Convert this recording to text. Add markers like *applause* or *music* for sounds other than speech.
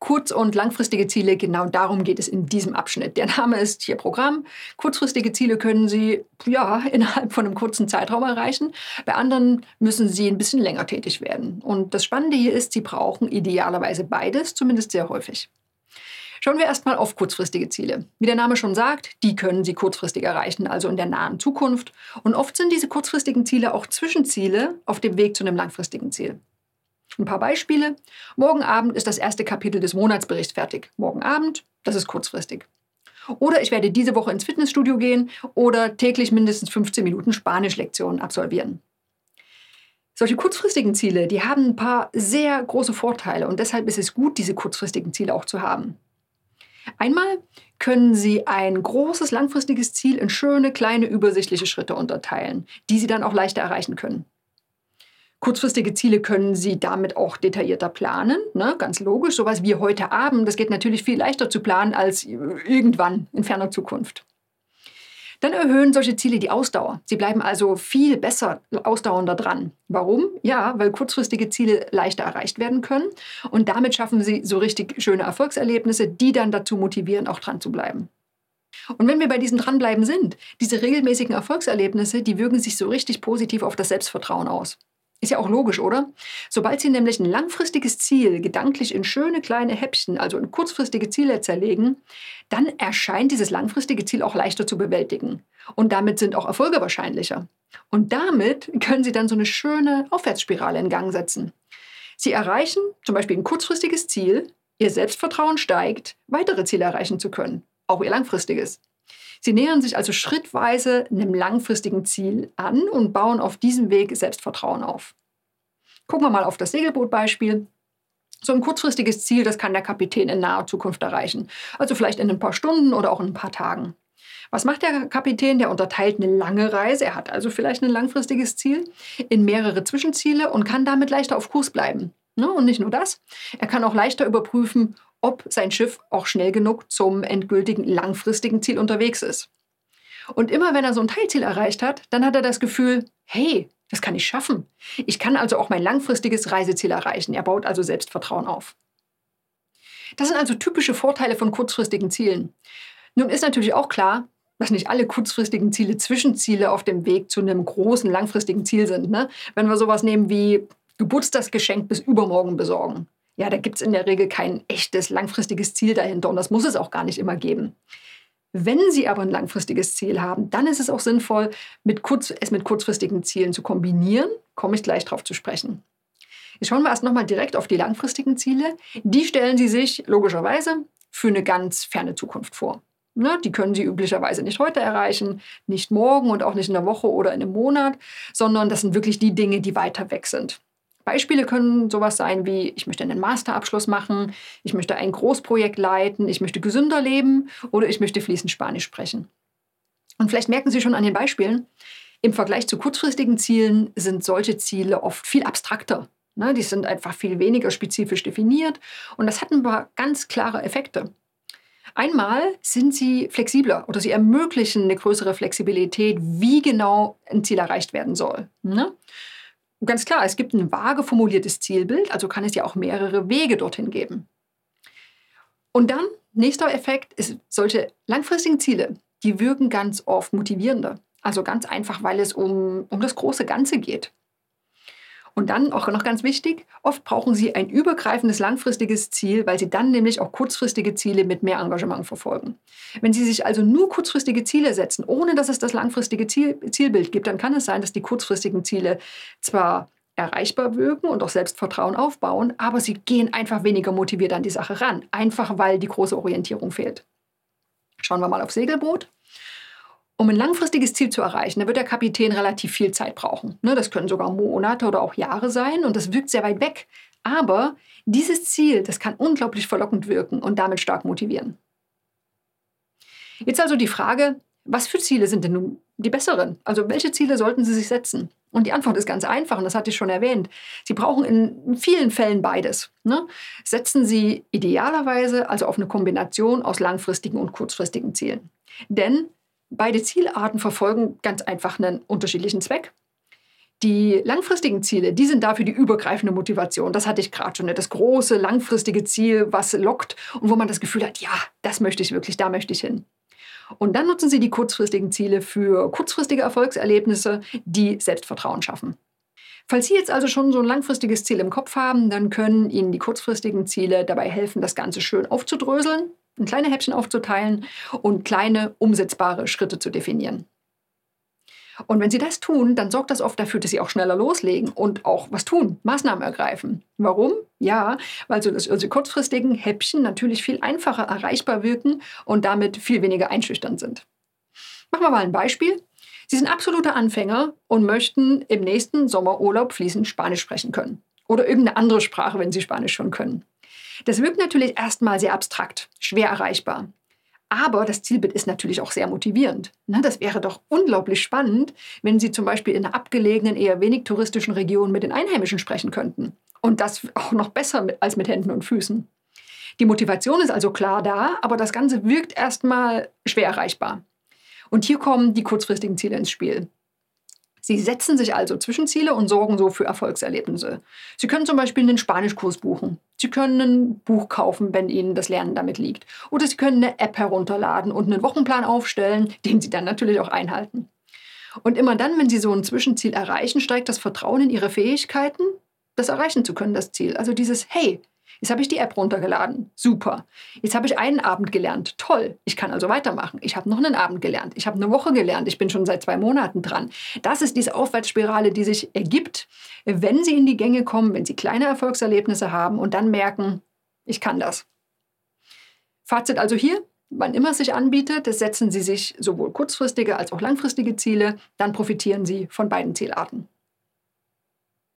Kurz- und langfristige Ziele, genau darum geht es in diesem Abschnitt. Der Name ist hier Programm. Kurzfristige Ziele können Sie ja *laughs* innerhalb von einem kurzen Zeitraum erreichen. Bei anderen müssen Sie ein bisschen länger tätig werden. Und das Spannende hier ist, Sie brauchen idealerweise beides, zumindest sehr häufig. Schauen wir erstmal auf kurzfristige Ziele. Wie der Name schon sagt, die können Sie kurzfristig erreichen, also in der nahen Zukunft. Und oft sind diese kurzfristigen Ziele auch Zwischenziele auf dem Weg zu einem langfristigen Ziel. Ein paar Beispiele. Morgen Abend ist das erste Kapitel des Monatsberichts fertig. Morgen Abend, das ist kurzfristig. Oder ich werde diese Woche ins Fitnessstudio gehen oder täglich mindestens 15 Minuten Spanischlektionen absolvieren. Solche kurzfristigen Ziele, die haben ein paar sehr große Vorteile und deshalb ist es gut, diese kurzfristigen Ziele auch zu haben. Einmal können Sie ein großes langfristiges Ziel in schöne, kleine, übersichtliche Schritte unterteilen, die Sie dann auch leichter erreichen können. Kurzfristige Ziele können Sie damit auch detaillierter planen, ne? ganz logisch. Sowas wie heute Abend, das geht natürlich viel leichter zu planen als irgendwann in ferner Zukunft. Dann erhöhen solche Ziele die Ausdauer. Sie bleiben also viel besser ausdauernder dran. Warum? Ja, weil kurzfristige Ziele leichter erreicht werden können und damit schaffen sie so richtig schöne Erfolgserlebnisse, die dann dazu motivieren, auch dran zu bleiben. Und wenn wir bei diesem Dranbleiben sind, diese regelmäßigen Erfolgserlebnisse, die wirken sich so richtig positiv auf das Selbstvertrauen aus. Ist ja auch logisch, oder? Sobald Sie nämlich ein langfristiges Ziel gedanklich in schöne kleine Häppchen, also in kurzfristige Ziele zerlegen, dann erscheint dieses langfristige Ziel auch leichter zu bewältigen. Und damit sind auch Erfolge wahrscheinlicher. Und damit können Sie dann so eine schöne Aufwärtsspirale in Gang setzen. Sie erreichen zum Beispiel ein kurzfristiges Ziel, Ihr Selbstvertrauen steigt, weitere Ziele erreichen zu können, auch Ihr langfristiges. Sie nähern sich also schrittweise einem langfristigen Ziel an und bauen auf diesem Weg Selbstvertrauen auf. Gucken wir mal auf das Segelbootbeispiel. So ein kurzfristiges Ziel, das kann der Kapitän in naher Zukunft erreichen. Also vielleicht in ein paar Stunden oder auch in ein paar Tagen. Was macht der Kapitän? Der unterteilt eine lange Reise, er hat also vielleicht ein langfristiges Ziel, in mehrere Zwischenziele und kann damit leichter auf Kurs bleiben. Ne? Und nicht nur das, er kann auch leichter überprüfen, ob sein Schiff auch schnell genug zum endgültigen langfristigen Ziel unterwegs ist. Und immer wenn er so ein Teilziel erreicht hat, dann hat er das Gefühl, hey, das kann ich schaffen. Ich kann also auch mein langfristiges Reiseziel erreichen. Er baut also Selbstvertrauen auf. Das sind also typische Vorteile von kurzfristigen Zielen. Nun ist natürlich auch klar, dass nicht alle kurzfristigen Ziele Zwischenziele auf dem Weg zu einem großen langfristigen Ziel sind. Ne? Wenn wir sowas nehmen wie Geburtstagsgeschenk bis übermorgen besorgen, ja, da gibt es in der Regel kein echtes langfristiges Ziel dahinter und das muss es auch gar nicht immer geben. Wenn Sie aber ein langfristiges Ziel haben, dann ist es auch sinnvoll, mit kurz, es mit kurzfristigen Zielen zu kombinieren. Komme ich gleich darauf zu sprechen. Jetzt schauen wir erst nochmal direkt auf die langfristigen Ziele. Die stellen Sie sich logischerweise für eine ganz ferne Zukunft vor. Ne, die können Sie üblicherweise nicht heute erreichen, nicht morgen und auch nicht in der Woche oder in einem Monat, sondern das sind wirklich die Dinge, die weiter weg sind. Beispiele können sowas sein wie, ich möchte einen Masterabschluss machen, ich möchte ein Großprojekt leiten, ich möchte gesünder leben oder ich möchte fließend Spanisch sprechen. Und vielleicht merken Sie schon an den Beispielen, im Vergleich zu kurzfristigen Zielen sind solche Ziele oft viel abstrakter. Ne? Die sind einfach viel weniger spezifisch definiert und das hat ein paar ganz klare Effekte. Einmal sind sie flexibler oder sie ermöglichen eine größere Flexibilität, wie genau ein Ziel erreicht werden soll. Ne? Ganz klar, es gibt ein vage formuliertes Zielbild, also kann es ja auch mehrere Wege dorthin geben. Und dann, nächster Effekt, ist solche langfristigen Ziele, die wirken ganz oft motivierender. Also ganz einfach, weil es um, um das große Ganze geht. Und dann auch noch ganz wichtig, oft brauchen Sie ein übergreifendes langfristiges Ziel, weil Sie dann nämlich auch kurzfristige Ziele mit mehr Engagement verfolgen. Wenn Sie sich also nur kurzfristige Ziele setzen, ohne dass es das langfristige Ziel, Zielbild gibt, dann kann es sein, dass die kurzfristigen Ziele zwar erreichbar wirken und auch Selbstvertrauen aufbauen, aber sie gehen einfach weniger motiviert an die Sache ran, einfach weil die große Orientierung fehlt. Schauen wir mal auf Segelboot. Um ein langfristiges Ziel zu erreichen, da wird der Kapitän relativ viel Zeit brauchen. Ne, das können sogar Monate oder auch Jahre sein und das wirkt sehr weit weg. Aber dieses Ziel, das kann unglaublich verlockend wirken und damit stark motivieren. Jetzt also die Frage, was für Ziele sind denn nun die besseren? Also welche Ziele sollten Sie sich setzen? Und die Antwort ist ganz einfach und das hatte ich schon erwähnt. Sie brauchen in vielen Fällen beides. Ne? Setzen Sie idealerweise also auf eine Kombination aus langfristigen und kurzfristigen Zielen. Denn Beide Zielarten verfolgen ganz einfach einen unterschiedlichen Zweck. Die langfristigen Ziele, die sind dafür die übergreifende Motivation. Das hatte ich gerade schon. Ne? Das große, langfristige Ziel, was lockt und wo man das Gefühl hat, ja, das möchte ich wirklich, da möchte ich hin. Und dann nutzen Sie die kurzfristigen Ziele für kurzfristige Erfolgserlebnisse, die Selbstvertrauen schaffen. Falls Sie jetzt also schon so ein langfristiges Ziel im Kopf haben, dann können Ihnen die kurzfristigen Ziele dabei helfen, das Ganze schön aufzudröseln, in kleine Häppchen aufzuteilen und kleine umsetzbare Schritte zu definieren. Und wenn Sie das tun, dann sorgt das oft dafür, dass Sie auch schneller loslegen und auch was tun, Maßnahmen ergreifen. Warum? Ja, weil so also kurzfristigen Häppchen natürlich viel einfacher erreichbar wirken und damit viel weniger einschüchternd sind. Machen wir mal ein Beispiel. Sie sind absoluter Anfänger und möchten im nächsten Sommerurlaub fließend Spanisch sprechen können. Oder irgendeine andere Sprache, wenn Sie Spanisch schon können. Das wirkt natürlich erstmal sehr abstrakt, schwer erreichbar. Aber das Zielbild ist natürlich auch sehr motivierend. Ne, das wäre doch unglaublich spannend, wenn Sie zum Beispiel in einer abgelegenen, eher wenig touristischen Region mit den Einheimischen sprechen könnten. Und das auch noch besser als mit Händen und Füßen. Die Motivation ist also klar da, aber das Ganze wirkt erstmal schwer erreichbar. Und hier kommen die kurzfristigen Ziele ins Spiel. Sie setzen sich also Zwischenziele und sorgen so für Erfolgserlebnisse. Sie können zum Beispiel einen Spanischkurs buchen. Sie können ein Buch kaufen, wenn Ihnen das Lernen damit liegt. Oder Sie können eine App herunterladen und einen Wochenplan aufstellen, *laughs* den Sie dann natürlich auch einhalten. Und immer dann, wenn Sie so ein Zwischenziel erreichen, steigt das Vertrauen in Ihre Fähigkeiten, das erreichen zu können, das Ziel. Also dieses Hey, Jetzt habe ich die App runtergeladen. Super. Jetzt habe ich einen Abend gelernt. Toll. Ich kann also weitermachen. Ich habe noch einen Abend gelernt. Ich habe eine Woche gelernt. Ich bin schon seit zwei Monaten dran. Das ist diese Aufwärtsspirale, die sich ergibt, wenn Sie in die Gänge kommen, wenn Sie kleine Erfolgserlebnisse haben und dann merken, ich kann das. Fazit also hier, wann immer es sich anbietet, setzen Sie sich sowohl kurzfristige als auch langfristige Ziele, dann profitieren Sie von beiden Zielarten.